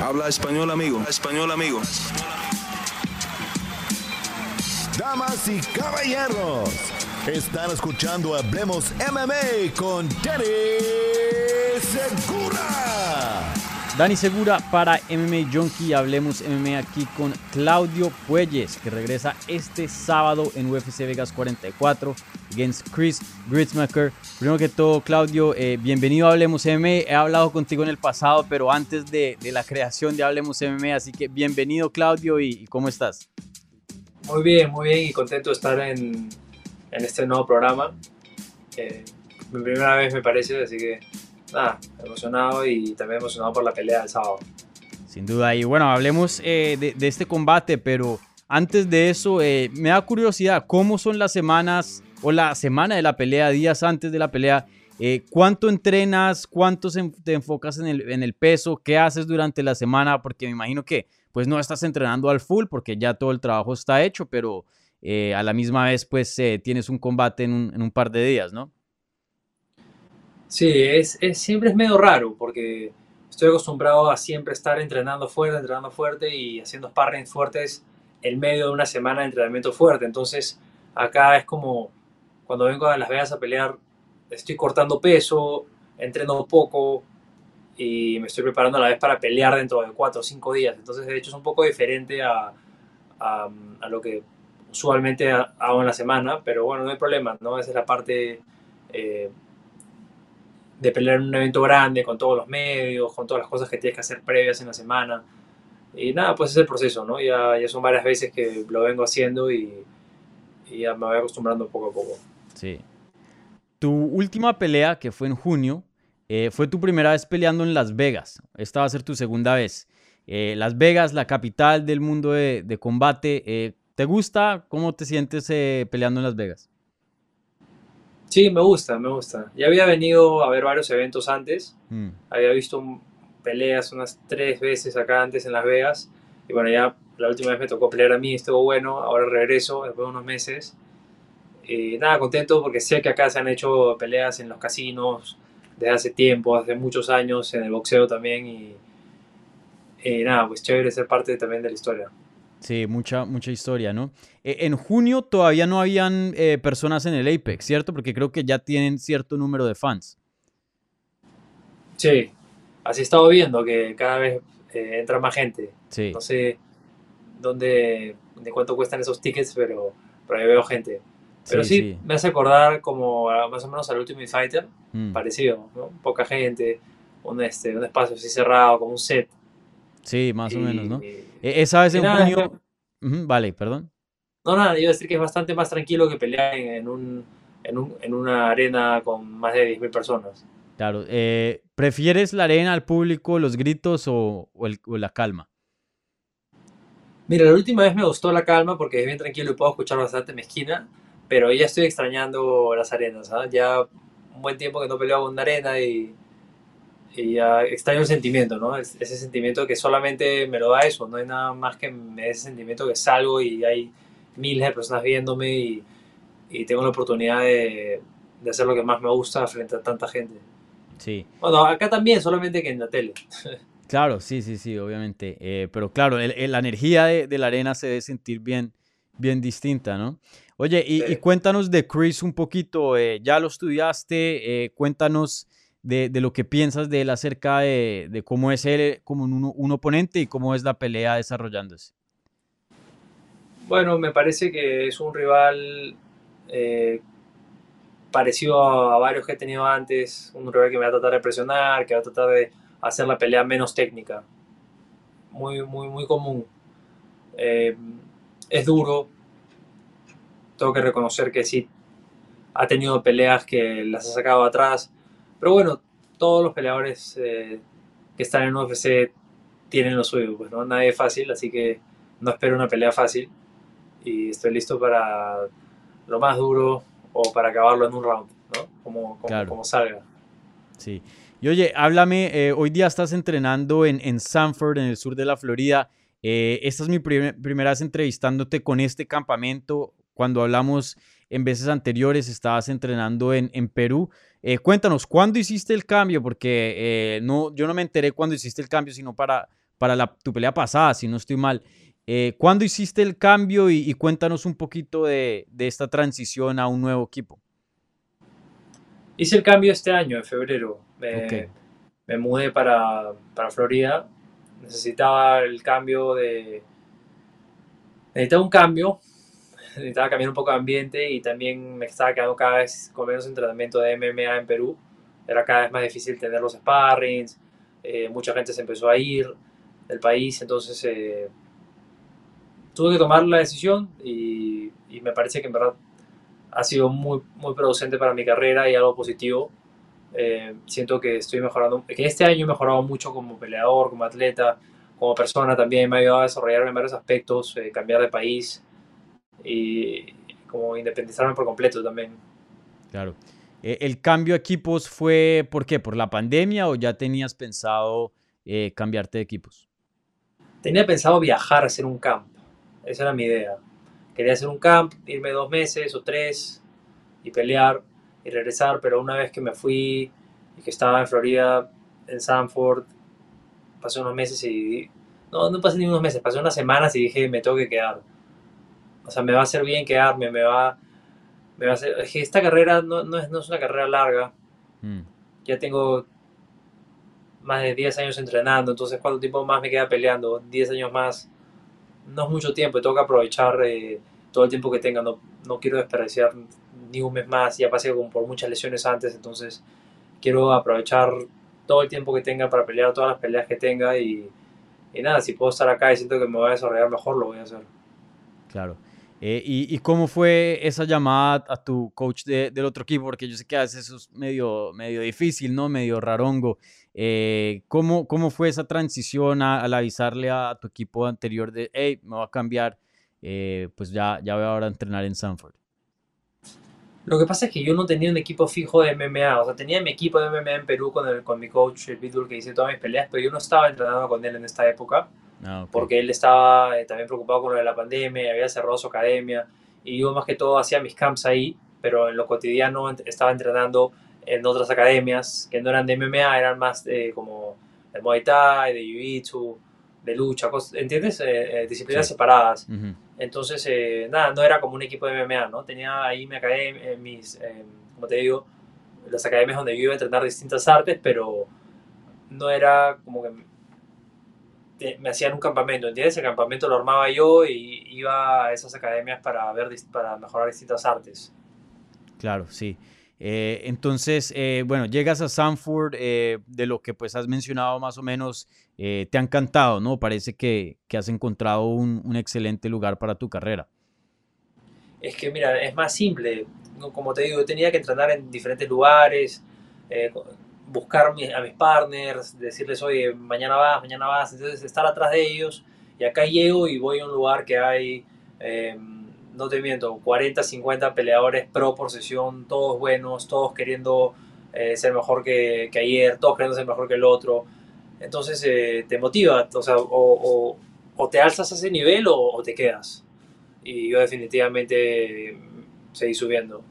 Habla español, amigo. Español, amigo. Damas y caballeros, están escuchando Hablemos MMA con Danny Segura. Dani Segura para MMA Junkie. Hablemos MMA aquí con Claudio Puelles, que regresa este sábado en UFC Vegas 44 against Chris Gritzmacher. Primero que todo, Claudio, eh, bienvenido a Hablemos MMA. He hablado contigo en el pasado, pero antes de, la creación de Hablemos MMA, así que bienvenido, Claudio, y, ¿cómo estás? Muy bien, muy bien y contento de estar en, este nuevo programa. Mi primera vez me parece, así que nada, emocionado y también emocionado por la pelea del sábado. Sin duda, y bueno, hablemos eh, de, este combate, pero antes de eso, eh, me da curiosidad, ¿cómo son las semanas o la semana de la pelea, días antes de la pelea? Eh, ¿Cuánto entrenas? ¿Cuánto te enfocas en el, en el, peso? ¿Qué haces durante la semana? Porque me imagino que pues no estás entrenando al full porque ya todo el trabajo está hecho, pero a la misma vez pues tienes un combate en un par de días, ¿no? Sí, es, siempre es medio raro porque estoy acostumbrado a siempre estar entrenando fuerte, entrenando fuerte y haciendo sparring fuertes en medio de una semana de entrenamiento fuerte. Entonces, acá es como cuando vengo a Las Vegas a pelear, estoy cortando peso, entreno poco y me estoy preparando a la vez para pelear dentro de cuatro o cinco días. Entonces, de hecho, es un poco diferente a, a, lo que usualmente hago en la semana, pero bueno, no hay problema, ¿no? Esa es la parte... Eh, de pelear en un evento grande, con todos los medios, con todas las cosas que tienes que hacer previas en la semana. Y nada, pues es el proceso, ¿no? Ya, ya son varias veces que lo vengo haciendo y, ya me voy acostumbrando poco a poco. Sí. Tu última pelea, que fue en junio, eh, fue tu primera vez peleando en Las Vegas. Esta va a ser tu segunda vez. Eh, Las Vegas, la capital del mundo de, de combate. Eh, ¿Te gusta? ¿Cómo te sientes peleando en Las Vegas? Sí, me gusta, me gusta. Ya había venido a ver varios eventos antes. Mm. Había visto peleas unas tres veces acá antes en Las Vegas. Y bueno, ya la última vez me tocó pelear a mí, estuvo bueno. Ahora regreso después de unos meses. Y nada, contento porque sé que acá se han hecho peleas en los casinos desde hace tiempo, hace muchos años, en el boxeo también. Y, y nada, pues chévere ser parte también de la historia. Sí, mucha, mucha historia, ¿no? E, en junio todavía no habían eh, personas en el Apex, ¿cierto? Porque creo que ya tienen cierto número de fans. Sí, así he estado viendo que cada vez eh, entra más gente. Sí. No sé dónde, de cuánto cuestan esos tickets, pero, pero ahí veo gente. Pero sí, me hace acordar como más o menos al Ultimate Fighter, mm. parecido, ¿no? Poca gente, un, este, un espacio así cerrado, como un set. Sí, más o menos, ¿no? Esa vez en junio... vale, perdón. No, nada, iba a decir que es bastante más tranquilo que pelear en, un, en, una arena con más de 10.000 personas. Claro. Eh, ¿Prefieres la arena, al público, los gritos o, la calma? Mira, la última vez me gustó la calma porque es bien tranquilo y puedo escuchar bastante mezquina, pero ya estoy extrañando las arenas. ¿ah? Ya un buen tiempo que no peleaba en una arena y y ya extraño el sentimiento, ¿no? ese sentimiento que solamente me lo da eso, no hay nada más que ese sentimiento que salgo y hay miles de personas viéndome y, y tengo la oportunidad de, de, hacer lo que más me gusta frente a tanta gente. Sí. Bueno, acá también, solamente que en la tele. Claro, sí, sí, sí, obviamente. Eh, pero claro, la energía de, de, la arena se debe sentir bien, bien distinta, ¿no? Oye, y, cuéntanos de Chris un poquito. Eh, ya lo estudiaste, eh, cuéntanos de, lo que piensas de él acerca de, cómo es él como un, oponente y cómo es la pelea desarrollándose. Bueno, me parece que es un rival eh, parecido a, varios que he tenido antes, un rival que me va a tratar de presionar, que va a tratar de hacer la pelea menos técnica. Muy, muy, muy común. Eh, es duro. Tengo que reconocer que sí ha tenido peleas que las ha sacado atrás pero bueno, todos los peleadores eh, que están en UFC tienen lo suyo, pues no, nadie es fácil, así que no espero una pelea fácil y estoy listo para lo más duro o para acabarlo en un round, ¿no? Como, como, salga. Sí. Y oye, háblame, eh, hoy día estás entrenando en, en Sanford, en el sur de la Florida. Eh, esta es mi primera vez entrevistándote con este campamento. Cuando hablamos en veces anteriores, estabas entrenando en, en Perú. Eh, cuéntanos, ¿cuándo hiciste el cambio? Porque eh, no, yo no me enteré cuándo hiciste el cambio, sino para, para la, tu pelea pasada, si no estoy mal. Eh, ¿Cuándo hiciste el cambio y, cuéntanos un poquito de, esta transición a un nuevo equipo? Hice el cambio este año, en febrero. Me, me mudé para, para, Florida. Necesitaba el cambio de... Necesitaba un cambio. Necesitaba cambiar un poco de ambiente y también me estaba quedando cada vez con menos entrenamiento de MMA en Perú. Era cada vez más difícil tener los sparrings. Eh, mucha gente se empezó a ir del país, entonces... Eh, tuve que tomar la decisión y, me parece que en verdad ha sido muy, muy producente para mi carrera y algo positivo. Eh, siento que estoy mejorando, que este año he mejorado mucho como peleador, como atleta, como persona también, me ha ayudado a desarrollarme en varios aspectos, eh, cambiar de país y como independizarme por completo también. Claro. Eh, ¿El cambio de equipos fue por qué? ¿Por la pandemia o ya tenías pensado cambiarte de equipos? Tenía pensado viajar a hacer un camp esa era mi idea. Quería hacer un camp, irme dos meses o tres y pelear y regresar, pero una vez que me fui y que estaba en Florida, en Sanford, pasé unos meses y... No, no pasé ni unos meses, pasé unas semanas y dije, me tengo que quedar. O sea, me va a hacer bien quedarme, me va, me va a hacer... Es que esta carrera no, no, es, no es una carrera larga. Mm. Ya tengo más de 10 años entrenando, entonces ¿cuánto tiempo más me queda peleando? 10 años más no es mucho tiempo tengo que aprovechar eh, todo el tiempo que tenga. No, no quiero desperdiciar ni un mes más. Ya pasé por muchas lesiones antes, entonces quiero aprovechar todo el tiempo que tenga para pelear todas las peleas que tenga y, y nada, si puedo estar acá y siento que me voy a desarrollar mejor, lo voy a hacer. Claro. Eh, y, y, cómo fue esa llamada a tu coach de, del otro equipo? Porque yo sé que a veces eso es medio, medio difícil, ¿no? Medio rarongo. Eh, ¿cómo, ¿Cómo fue esa transición al avisarle a, tu equipo anterior de, hey, me va a cambiar, eh, pues ya, ya voy ahora a entrenar en Sanford? Lo que pasa es que yo no tenía un equipo fijo de MMA, o sea, tenía mi equipo de MMA en Perú con, el, con mi coach, el Vidul, que hice todas mis peleas, pero yo no estaba entrenando con él en esta época. Ah, porque él estaba eh, también preocupado con lo de la pandemia, había cerrado su academia y yo más que todo hacía mis camps ahí, pero en lo cotidiano estaba entrenando en otras academias que no eran de MMA, eran más como de Muay Thai, de Jiu-Jitsu, de lucha, ¿entiendes? Eh, eh, disciplinas separadas. Entonces, nada, no era como un equipo de MMA, ¿no? Tenía ahí mi academia, mis, como te digo, las academias donde yo iba a entrenar distintas artes, pero no era como que me hacían un campamento, ¿entiendes? El campamento lo armaba yo y iba a esas academias para, ver, para mejorar distintas artes. Claro, sí. Eh, entonces, eh, bueno, llegas a Sanford, eh, de lo que pues has mencionado más o menos, te ha encantado, ¿no? Parece que, que has encontrado un, un, excelente lugar para tu carrera. Es que, mira, es más simple. Como te digo, tenía que entrenar en diferentes lugares, buscar a mis partners, decirles, oye, mañana vas, mañana vas, entonces estar atrás de ellos. Y acá llego y voy a un lugar que hay, em, no te miento, 40, 50 peleadores pro por sesión, todos buenos, todos queriendo eh, ser mejor que, ayer, todos queriendo ser mejor que el otro. Entonces eh, te motiva, o sea, o, te alzas a ese nivel o, o te quedas. Y yo definitivamente seguí subiendo.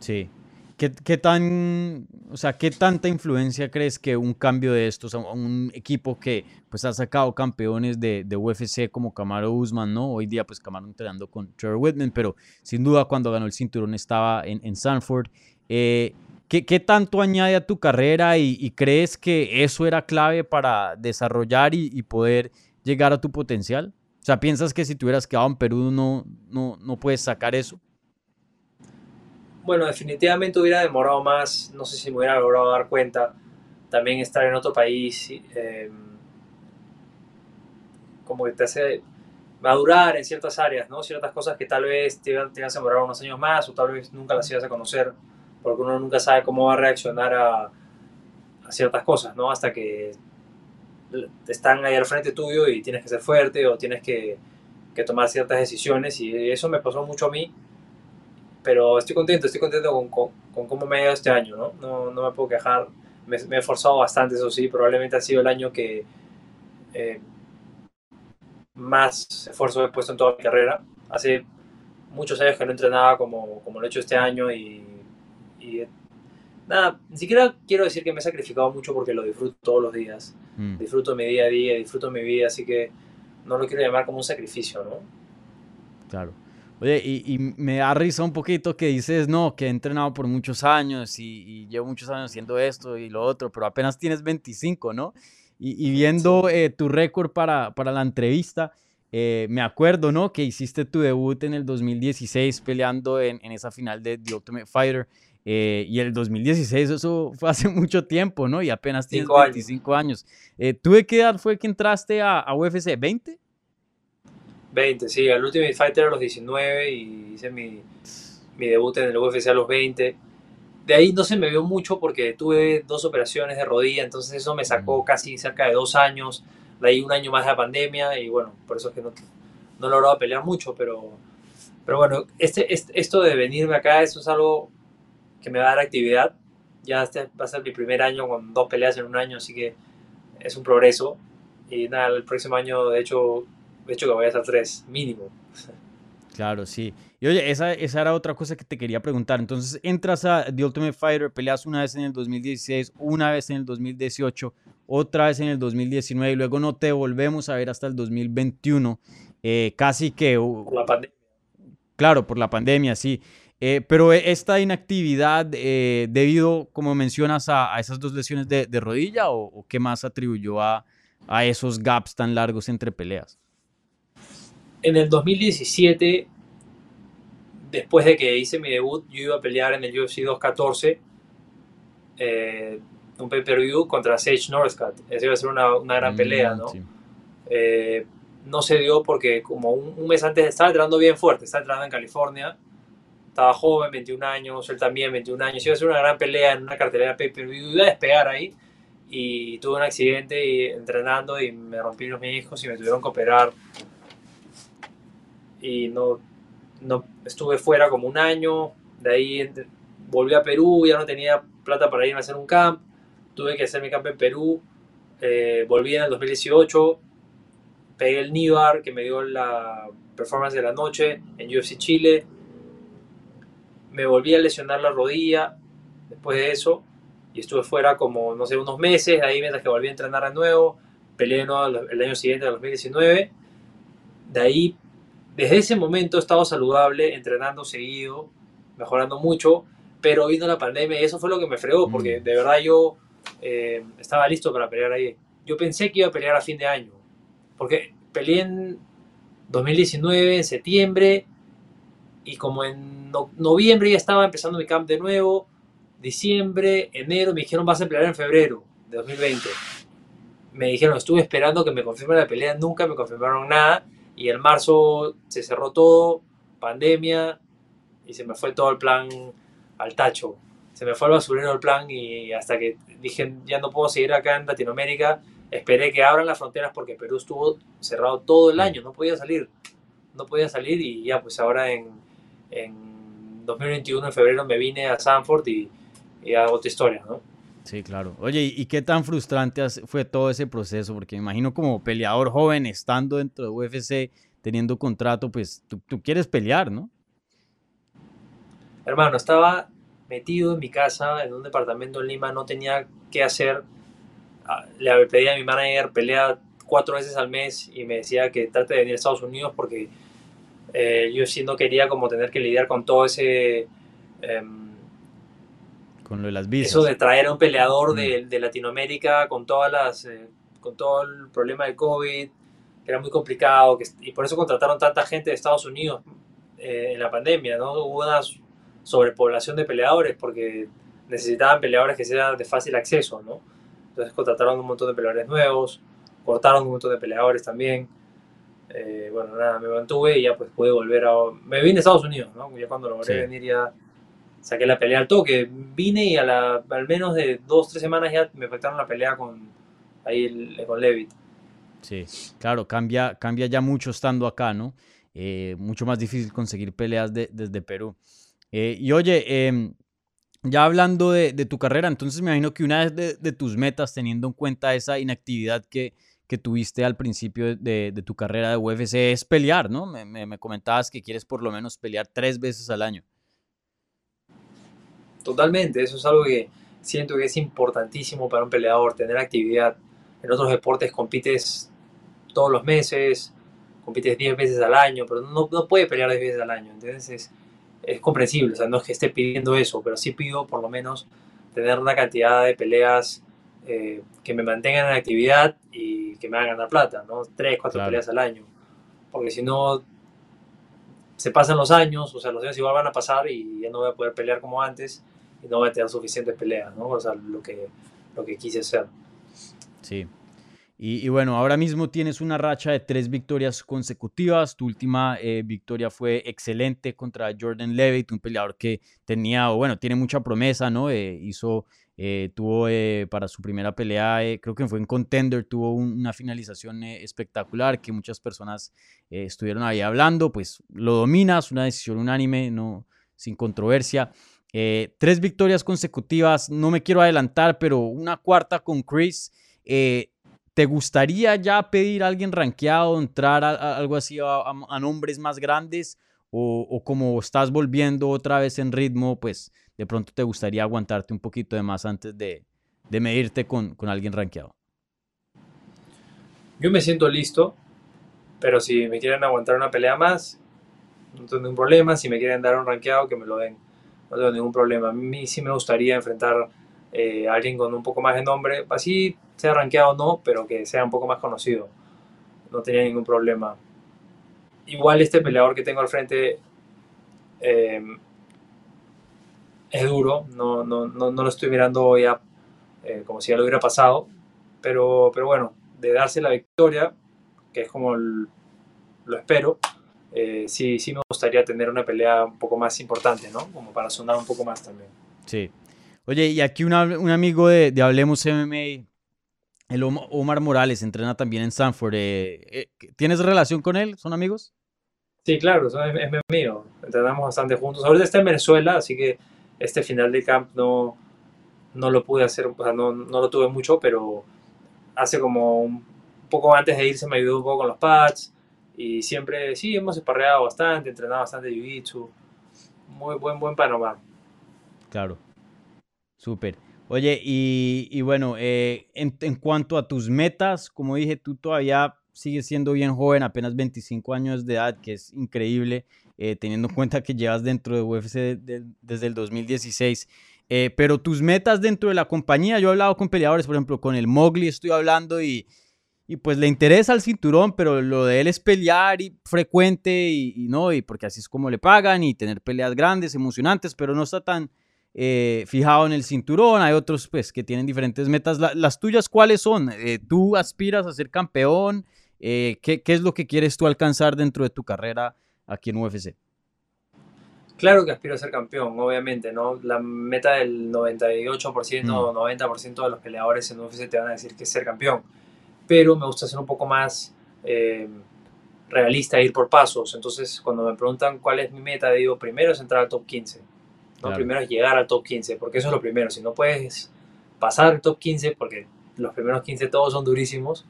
Sí, ¿Qué, ¿Qué, tan, o sea, qué tanta influencia crees que un cambio de estos a un equipo que pues ha sacado campeones de, UFC como Camaro Usman, ¿no? Hoy día pues Camaro entrenando con Trevor Whitman, pero sin duda cuando ganó el cinturón estaba en, en Sanford. Eh, ¿qué, ¿qué, tanto añade a tu carrera y, crees que eso era clave para desarrollar y, y, poder llegar a tu potencial? O sea, ¿piensas que si te hubieras quedado en Perú no, no, no puedes sacar eso? Bueno, definitivamente hubiera demorado más, no sé si me hubiera logrado dar cuenta, también estar en otro país, eh, como que te hace madurar en ciertas áreas, ¿no? Ciertas cosas que tal vez te, te vas a demorar unos años más o tal vez nunca las ibas a conocer, porque uno nunca sabe cómo va a reaccionar a, ciertas cosas, ¿no? Hasta que están ahí al frente tuyo y tienes que ser fuerte o tienes que, que tomar ciertas decisiones y eso me pasó mucho a mí pero estoy contento, estoy contento con, con, con cómo me ha ido este año, ¿no? No, no me puedo quejar, me, he esforzado bastante, eso sí, probablemente ha sido el año que eh, más esfuerzo he puesto en toda mi carrera. Hace muchos años que no entrenaba como, como lo he hecho este año y, y nada, ni siquiera quiero decir que me he sacrificado mucho porque lo disfruto todos los días. Mm. Disfruto mi día a día, disfruto mi vida, así que no lo quiero llamar como un sacrificio, ¿no? Claro. Oye, y, me da risa un poquito que dices, no, que he entrenado por muchos años y, llevo muchos años haciendo esto y lo otro, pero apenas tienes 25, ¿no? Y, viendo eh, tu récord para, para la entrevista, eh, me acuerdo, ¿no? Que hiciste tu debut en el 2016 peleando en, en esa final de The Ultimate Fighter. Eh, y el 2016, eso fue hace mucho tiempo, ¿no? Y apenas tienes 25 años. Eh, ¿Tú de qué edad fue que entraste a, a, UFC? ¿20? 20, sí. Al Ultimate Fighter a los 19 y hice mi, mi debut en el UFC a los 20. De ahí no se me vio mucho porque tuve dos operaciones de rodilla, entonces eso me sacó mm. casi cerca de dos años de ahí un año más de la pandemia y bueno, por eso es que no, no he logrado pelear mucho, pero, pero bueno, este, este, esto de venirme acá, eso es algo que me va a dar actividad. Ya este va a ser mi primer año con dos peleas en un año, así que es un progreso. Y nada, el próximo año, de hecho, de hecho que voy a tres, mínimo. Claro, sí. Y oye, esa, esa era otra cosa que te quería preguntar. Entonces, entras a The Ultimate Fighter, peleas una vez en el 2016, una vez en el 2018, otra vez en el 2019 y luego no te volvemos a ver hasta el 2021. Eh, casi que... Por la pandemia. Claro, por la pandemia, sí. Eh, pero esta inactividad, eh, debido, como mencionas, a, esas dos lesiones de, rodilla o, qué más atribuyó a, a esos gaps tan largos entre peleas? En el 2017, después de que hice mi debut, yo iba a pelear en el UFC 214. Eh, un pay-per-view contra Sage Northcutt. Esa iba a ser una, una gran pelea, mm, ¿no? Eh, no se dio porque como un, mes antes estaba entrando bien fuerte, estaba entrando en California, estaba joven, 21 años, él también 21 años, iba a ser una gran pelea en una cartelera pay-per-view, iba a despegar ahí y tuve un accidente y, entrenando y me rompí los hijos y me tuvieron que operar y no, no estuve fuera como un año, de ahí volví a Perú, ya no tenía plata para irme a hacer un camp tuve que hacer mi campo en Perú, eh, volví en el 2018, pegué el Nibar que me dio la performance de la noche en UFC Chile, me volví a lesionar la rodilla después de eso y estuve fuera como, no sé, unos meses, ahí mientras que volví a entrenar de nuevo, peleé de nuevo el año siguiente, el 2019, de ahí, desde ese momento he estado saludable, entrenando seguido, mejorando mucho, pero vino la pandemia y eso fue lo que me fregó, porque mm. de verdad yo eh, estaba listo para pelear ahí. Yo pensé que iba a pelear a fin de año, porque peleé en 2019, en septiembre, y como en noviembre ya estaba empezando mi camp de nuevo, diciembre, enero, me dijeron vas a pelear en febrero de 2020. Me dijeron, estuve esperando que me confirmen la pelea, nunca me confirmaron nada, y en marzo se cerró todo, pandemia, y se me fue todo el plan al tacho se me fue al basurero el plan y hasta que dije ya no puedo seguir acá en Latinoamérica, esperé que abran las fronteras porque Perú estuvo cerrado todo el año, no podía salir, no podía salir y ya pues ahora en, en 2021 en febrero me vine a Sanford y, y hago otra historia, ¿no? Sí, claro. Oye, ¿y qué tan frustrante fue todo ese proceso? Porque me imagino como peleador joven, estando dentro de UFC, teniendo contrato, pues tú, quieres pelear, ¿no? Hermano, estaba metido en mi casa, en un departamento en Lima, no tenía qué hacer. Ah, le pedí a mi manager pelea cuatro veces al mes y me decía que trate de venir a Estados Unidos porque eh, yo sí no quería como tener que lidiar con todo ese... Em, con lo de las visas. Eso de traer a un peleador de, mm. de, Latinoamérica con todas las... Eh, con todo el problema del COVID, que era muy complicado, que, y por eso contrataron tanta gente de Estados Unidos eh, en la pandemia, ¿no? Hubo unas sobrepoblación de peleadores porque necesitaban peleadores que sean de fácil acceso, ¿no? Entonces contrataron un montón de peleadores nuevos, cortaron un montón de peleadores también. Eh, bueno, nada, me mantuve y ya pues pude volver a... Me vine a Estados Unidos, ¿no? Ya cuando logré venir ya saqué la pelea al toque. Vine y a la, al menos de dos, tres semanas ya me afectaron la pelea con, ahí con Levitt. Sí, claro, cambia, cambia ya mucho estando acá, ¿no? Eh, mucho más difícil conseguir peleas desde Perú. Eh, y oye, em, ya hablando de, tu carrera, entonces me imagino que una de, tus metas, teniendo en cuenta esa inactividad que, que tuviste al principio de, tu carrera de UFC, es pelear, ¿no? Me, me, comentabas que quieres por lo menos pelear tres veces al año. Totalmente, eso es algo que siento que es importantísimo para un peleador, tener actividad. en otros deportes compites todos los meses, compites 10 veces al año, pero no, no puede pelear 10 veces al año. Entonces es, es comprensible, o sea, no es que esté pidiendo eso, pero sí pido por lo menos tener una cantidad de peleas eh, que me mantengan en actividad y que me hagan ganar plata, ¿no? Tres, cuatro Claro. peleas al año. Porque si no, se pasan los años, o sea, los años igual van a pasar y ya no voy a poder pelear como antes y no a tener suficientes peleas, ¿no? O sea, lo que, lo que quise hacer. Sí. Y, bueno, ahora mismo tienes una racha de tres victorias consecutivas. Tu última eh, victoria fue excelente contra Jordan Levitt, un peleador que tenía, o bueno, tiene mucha promesa, ¿no? Eh, hizo, eh, tuvo eh, para su primera pelea, creo que fue en Contender, tuvo un- una finalización espectacular que muchas personas estuvieron ahí hablando. Pues lo dominas, una decisión unánime, no, sin controversia. Eh, tres victorias consecutivas, no me quiero adelantar, pero una cuarta con Chris. Eh, ¿Te gustaría ya pedir a alguien rankeado, entrar a, algo así a, a- nombres más grandes? O, como estás volviendo otra vez en ritmo, pues de pronto te gustaría aguantarte un poquito de más antes de, de medirte con, con alguien rankeado. Yo me siento listo, pero si me quieren aguantar una pelea más, no tengo ningún problema. Si me quieren dar un rankeado, que me lo den. No tengo ningún problema. A mí sí me gustaría enfrentar eh, a alguien con un poco más de nombre. Así sea rankeado o no, pero que sea un poco más conocido. No tenía ningún problema. Igual este peleador que tengo al frente eh, es duro. No, no, no, no lo estoy mirando ya eh, como si ya lo hubiera pasado. Pero, pero bueno, de darse la victoria, que es como lo espero, eh, sí, sí me gustaría tener una pelea un poco más importante, ¿no? Como para sonar un poco más también. Sí. Oye, y aquí una- un amigo de, de Hablemos MMA, el Om- Omar Morales, entrena también en Sanford. eh, eh, ¿Tienes relación con él? ¿Son amigos? Sí, claro, eso es, es amigo. Entrenamos bastante juntos. Ahorita está en Venezuela, así que este final de camp no, no lo pude hacer, o sea, no, no lo tuve mucho, pero hace como un poco antes de irse me ayudó un poco con los pads y siempre, sí, hemos esparreado bastante, entrenado bastante jiu-jitsu. Muy buen, buen panorama. Claro. Súper. Oye, y, y bueno, eh, en, en cuanto a tus metas, como dije, tú todavía sigues siendo bien joven, apenas 25 años de edad, que es increíble, eh, teniendo en cuenta que llevas dentro de UFC de- de- desde el 2016. Eh, pero tus metas dentro de la compañía, yo he hablado con peleadores, por ejemplo, con el Mowgli estoy hablando y, y pues le interesa el cinturón, pero lo de él es pelear y frecuente y, y no, y porque así es como le pagan y tener peleas grandes, emocionantes, pero no está tan eh, fijado en el cinturón. Hay otros pues que tienen diferentes metas. La- las tuyas, ¿cuáles son? Eh, ¿Tú aspiras a ser campeón? Eh, ¿qué, qué es lo que quieres tú alcanzar dentro de tu carrera aquí en UFC? Claro que aspiro a ser campeón, obviamente, ¿no? La meta del 98% o 90% de los peleadores en UFC te van a decir que es ser campeón. Pero me gusta ser un poco más eh, realista ir por pasos. Entonces, cuando me preguntan cuál es mi meta, digo, primero es entrar al top 15. ¿no? Claro. Primero es llegar al top 15, porque eso es lo primero. Si no puedes pasar el top 15, porque los primeros 15 todos son durísimos,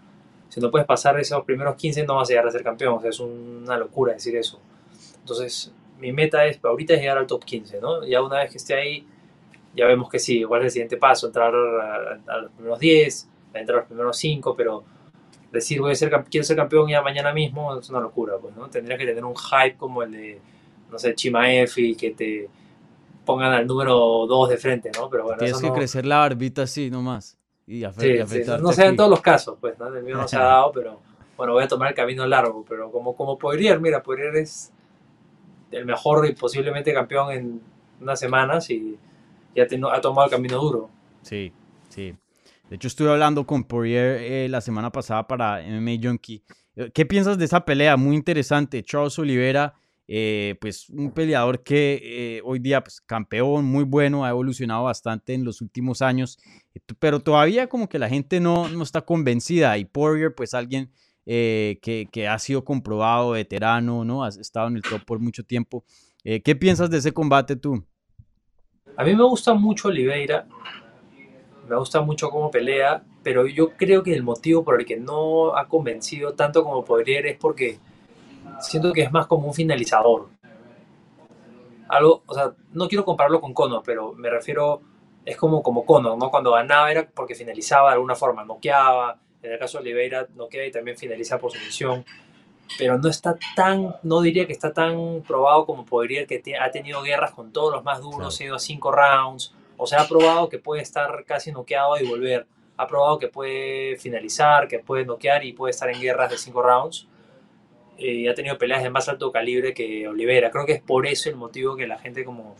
si no puedes pasar esos primeros 15 no vas a llegar a ser campeón. O sea, es una locura decir eso. Entonces, mi meta es, ahorita es llegar al top 15, ¿no? Ya una vez que esté ahí, ya vemos que sí, igual es el siguiente paso, entrar a, a los primeros 10, entrar a los primeros 5, pero decir voy a ser, quiero ser campeón ya mañana mismo es una locura, pues, ¿no? Tendrías que tener un hype como el de, no sé, Chimaev y que te pongan al número 2 de frente, ¿no? Pero bueno, Tienes eso que no, crecer la barbita así nomás. Y, afe- Sí, y sí, afeitarte no se en todos los casos, pues, ¿no? El mío no se ha dado, pero bueno, voy a tomar el camino largo, pero como, como Poirier, mira, Poirier es el mejor y posiblemente campeón en unas semanas y ya te- ha tomado el camino duro. Sí, sí. De hecho, estuve hablando con Poirier eh, la semana pasada para MMA Junkie. Eh, ¿Qué piensas de esa pelea? Muy interesante. Charles Oliveira, eh, pues un peleador que hoy día, pues campeón, muy bueno, ha evolucionado bastante en los últimos años, pero todavía como que la gente no, no está convencida. Y Poirier, pues alguien que, que ha sido comprobado, veterano, ¿no? Has estado en el top por mucho tiempo. ¿Qué piensas de ese combate tú? A mí me gusta mucho Oliveira, me gusta mucho cómo pelea, pero yo creo que el motivo por el que no ha convencido tanto como Poirier es porque siento que es más como un finalizador. Algo, o sea, no quiero compararlo con Conor, pero me refiero, es como, como Conor, ¿no? Cuando ganaba era porque finalizaba de alguna forma, noqueaba, En el caso de Oliveira, noquea y también finaliza por sumisión. Pero no está tan, no diría que está tan probado como podría que ha tenido guerras con todos los más duros, ha ido a cinco rounds. O sea, ha probado que puede estar casi noqueado y volver. Ha probado que puede finalizar, que puede noquear y puede estar en guerras de cinco rounds. Y ha tenido peleas de más alto calibre que Oliveira. Creo que es por eso el motivo que la gente como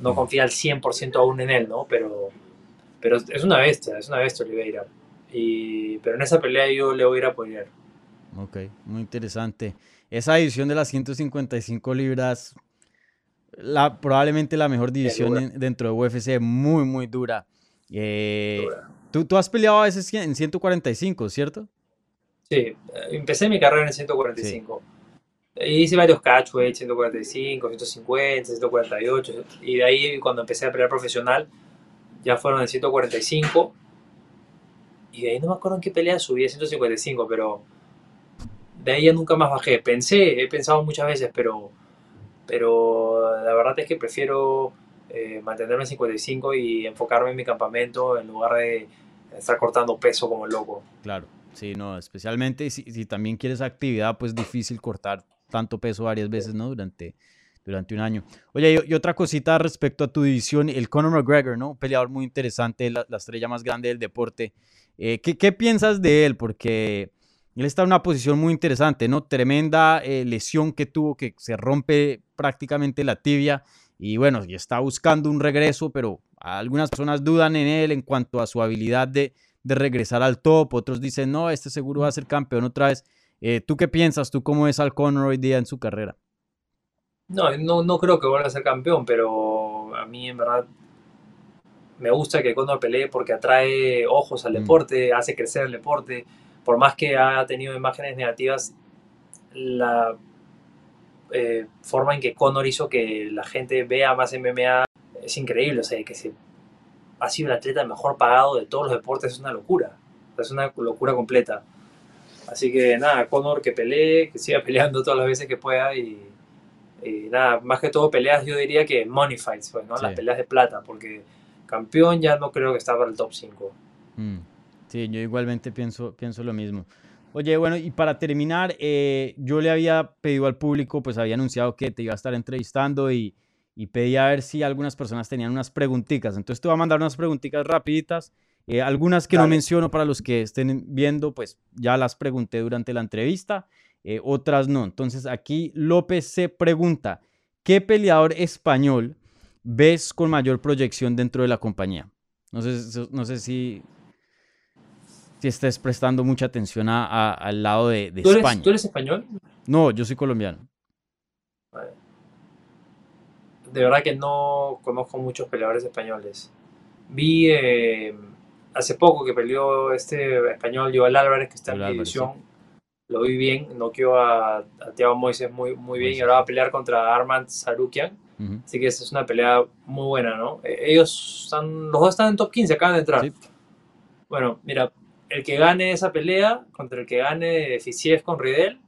no confía al 100% aún en él, ¿no? Pero, pero es una bestia, es una bestia Oliveira. Y, pero en esa pelea yo le voy a ir a apoyar. Ok, muy interesante. Esa división de las 155 libras, la, probablemente la mejor división dentro de UFC, muy, muy dura. Eh, Tú, tú, has peleado a veces en 145, ¿cierto? Sí, empecé mi carrera en 145. Hice varios catchweight, 145, 150, 148. Y de ahí, cuando empecé a pelear profesional, ya fueron en 145. Y de ahí no me acuerdo en qué pelea subí a 155, pero de ahí ya nunca más bajé. Pensé, he pensado muchas veces, pero, pero la verdad es que prefiero eh, mantenerme en 55 y enfocarme en mi campamento en lugar de estar cortando peso como loco. Claro, sí, no, especialmente si, también quieres actividad, pues difícil cortar tanto peso varias veces, ¿no? Durante, durante un año. Oye, y, otra cosita respecto a tu división, el Conor McGregor, ¿no? Un peleador muy interesante, la, estrella más grande del deporte. Eh, ¿qué, ¿qué, piensas de él? Porque él está en una posición muy interesante, ¿no? Tremenda eh, lesión que tuvo, que se rompe prácticamente la tibia. Y bueno, y está buscando un regreso, pero algunas personas dudan en él en cuanto a su habilidad de, de regresar al top. Otros dicen, no, este seguro va a ser campeón otra vez. Eh, ¿Tú qué piensas? ¿Tú cómo ves al Conor hoy día en su carrera? No, no, no creo que vuelva a ser campeón, pero a mí en verdad me gusta que Conor pelee porque atrae ojos al mm. deporte, hace crecer el deporte. Por más que ha tenido imágenes negativas, la eh, forma en que Conor hizo que la gente vea más MMA es increíble. O sea, que se, ha sido el atleta mejor pagado de todos los deportes es una locura. Es una locura completa. Así que nada, Conor que pelee, que siga peleando todas las veces que pueda y, nada, más que todo peleas yo diría que money fights, pues, ¿no? Las peleas de plata, porque campeón ya no creo que está para el top 5. Mm. Sí, yo igualmente pienso, pienso lo mismo. Oye, bueno, y para terminar, eh, yo le había pedido al público, pues había anunciado que te iba a estar entrevistando y, y pedí a ver si algunas personas tenían unas preguntitas. Entonces te voy a mandar unas preguntitas rapiditas eh, algunas que no menciono para los que estén viendo, pues ya las pregunté durante la entrevista, eh, otras no. Entonces aquí López se pregunta, ¿qué peleador español ves con mayor proyección dentro de la compañía? No sé, no sé si, si estés prestando mucha atención a, al lado de, España. ¿Tú eres español? No, yo soy colombiano. De verdad que no conozco muchos peleadores españoles. Vi... Eh, hace poco que peleó este español Joel Álvarez, que está en mi división. Lo vi bien, noqueó a, a Thiago Moises muy, muy bien y ahora va a pelear contra Armand Sarukian. Así que esa es una pelea muy buena, ¿no? E, ellos están, los dos están en top 15, acaban de entrar. Bueno, mira, el que gane esa pelea contra el que gane Fisiev con Ridel,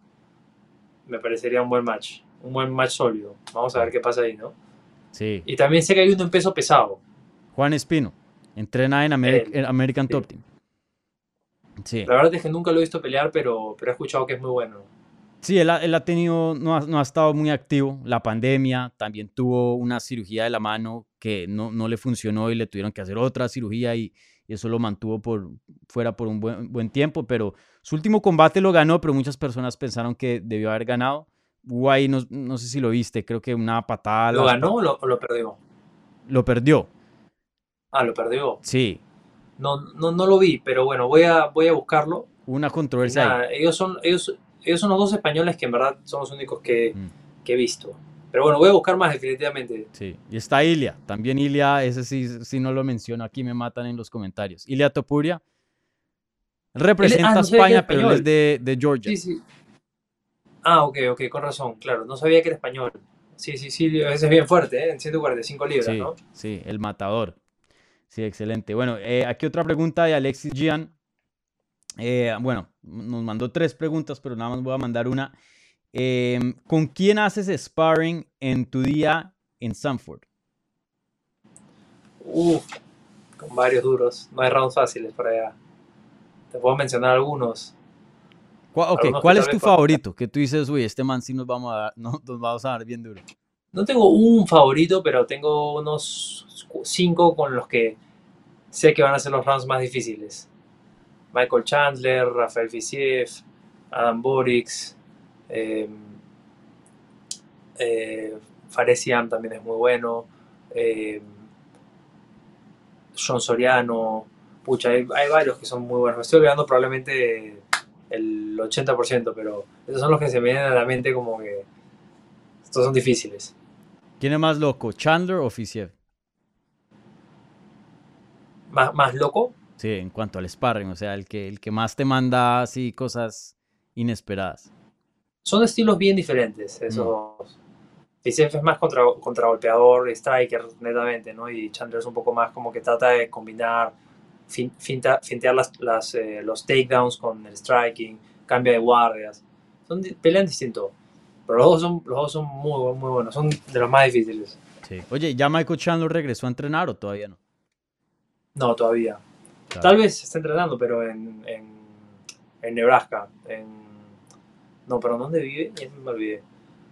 me parecería un buen match. Un buen match sólido. Vamos a ver qué pasa ahí, ¿no? Sí. Y también sé que hay uno en peso pesado. Juan Espino. Entrena en, American Top Team. Sí. La verdad es que nunca lo he visto pelear, pero, pero he escuchado que es muy bueno. Sí, él ha, tenido, no ha, no ha, estado muy activo. La pandemia también tuvo una cirugía de la mano que no, no le funcionó y le tuvieron que hacer otra cirugía y, eso lo mantuvo por, fuera por un buen, buen, tiempo. Pero su último combate lo ganó, pero muchas personas pensaron que debió haber ganado. Guay, no, no sé si lo viste, creo que una patada. ¿Lo ganó o lo, lo perdió? Lo perdió. Ah, lo perdió. Sí. No, no, no lo vi, pero bueno, voy a, voy a buscarlo. Una controversia. ellos, son, ellos, ellos son los dos españoles que en verdad son los únicos que, mm. que, he visto. Pero bueno, voy a buscar más definitivamente. Sí, y está Ilia. También Ilia, ese sí, sí no lo menciono, aquí me matan en los comentarios. Ilia Topuria representa ah, a España, pero es de, de Georgia. Sí, sí. Ah, ok, ok, con razón, claro. No sabía que era español. Sí, sí, sí, ese es bien fuerte, ¿eh? En 145 libras, ¿no? Sí, el matador. Sí, excelente. Bueno, eh, aquí otra pregunta de Alexis Gian. Eh, bueno, nos mandó tres preguntas, pero nada más voy a mandar una. Em, ¿Con quién haces sparring en tu día en Sanford? Uf, con varios duros. No hay rounds fáciles por allá. Te puedo mencionar algunos. ¿Cuál, ok, Algunos que ¿cuál es tu favorito? Que tú dices, uy, este man sí nos vamos a dar, no, nos vamos a dar bien duro. No tengo un favorito, pero tengo unos cinco con los que sé que van a ser los rounds más difíciles. Michael Chandler, Rafael Fisiev, Adam Borix, eh, eh, también es muy bueno, eh, John Soriano, pucha, hay, hay varios que son muy buenos. Me estoy olvidando probablemente el 80%, pero esos son los que se me vienen a la mente como que estos son difíciles. ¿Quién es más loco, Chandler o Fisiev? más, más loco. Sí, en cuanto al sparring, o sea, el que, el que más te manda así cosas inesperadas. Son estilos bien diferentes esos. Fisiev es más contra, contragolpeador, striker netamente, ¿no? Y Chandler es un poco más como que trata de combinar, fin- finta- fintear las, las, eh, los takedowns con el striking, cambia de guardias. Son, pelean distinto. Pero los dos son, los dos son muy, muy buenos, son de los más difíciles. Sí. Oye, ¿ya Michael Chandler regresó a entrenar o todavía no? No, todavía. Claro. Tal vez está entrenando, pero en, en, en Nebraska. En, no, pero ¿dónde vive? Ya me olvidé.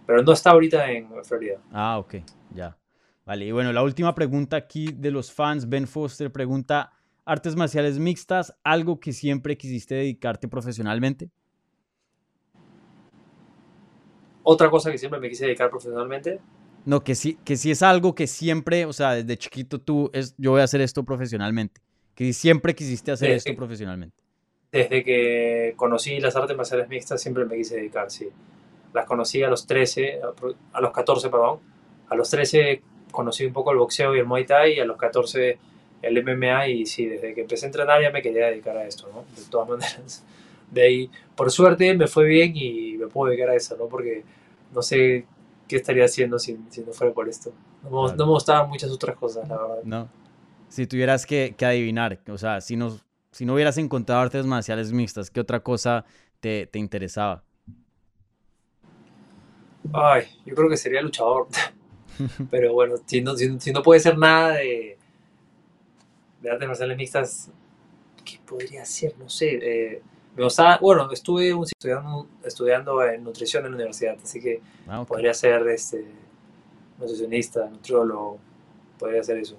Pero no está ahorita en Florida. Ah, ok, ya. Vale, y bueno, la última pregunta aquí de los fans, Ben Foster pregunta, ¿artes marciales mixtas, algo que siempre quisiste dedicarte profesionalmente? Otra cosa que siempre me quise dedicar profesionalmente, No, que sí, que sí es algo que siempre, o sea, desde chiquito tú, es, yo voy a hacer esto profesionalmente, que siempre quisiste hacer Sí, esto sí. profesionalmente. Desde que conocí las artes marciales mixtas, siempre me quise dedicar, sí. Las conocí a los 13, a los 14, perdón. A los 13 conocí un poco el boxeo y el Muay Thai, y a los 14 el MMA, y sí, desde que empecé a entrenar ya me quería dedicar a esto, ¿no? De todas maneras. De ahí, por suerte, me fue bien y me puedo dedicar a eso, ¿no? Porque no sé qué estaría haciendo si, si no fuera por esto. No me, Claro. no me gustaban muchas otras cosas, la verdad. No. Si tuvieras que, que adivinar, o sea, si no, si no hubieras encontrado artes marciales mixtas, ¿qué otra cosa te, te interesaba? Ay, yo creo que sería luchador. Pero bueno, si no, si, si no puede ser nada de, de artes marciales mixtas, ¿qué podría ser? No sé. eh, me gustaba, bueno, estuve un- estudiando, estudiando en nutrición en la universidad, así que Ah, podría ser este, nutricionista, nutriólogo, podría ser eso.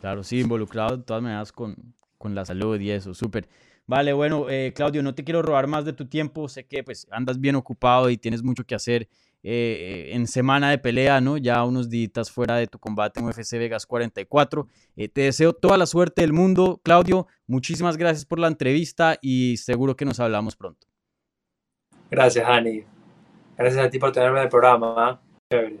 Claro, sí, involucrado de todas maneras con, con la salud y eso, súper. Vale, bueno, eh, Claudio, no te quiero robar más de tu tiempo, sé que pues andas bien ocupado y tienes mucho que hacer eh, en semana de pelea, ¿no? Ya unos días fuera de tu combate en UFC Vegas 44. Eh, te deseo toda la suerte del mundo, Claudio, muchísimas gracias por la entrevista y seguro que nos hablamos pronto. Gracias, Ani. Gracias a ti por tenerme en el programa. ¿ah? Chévere.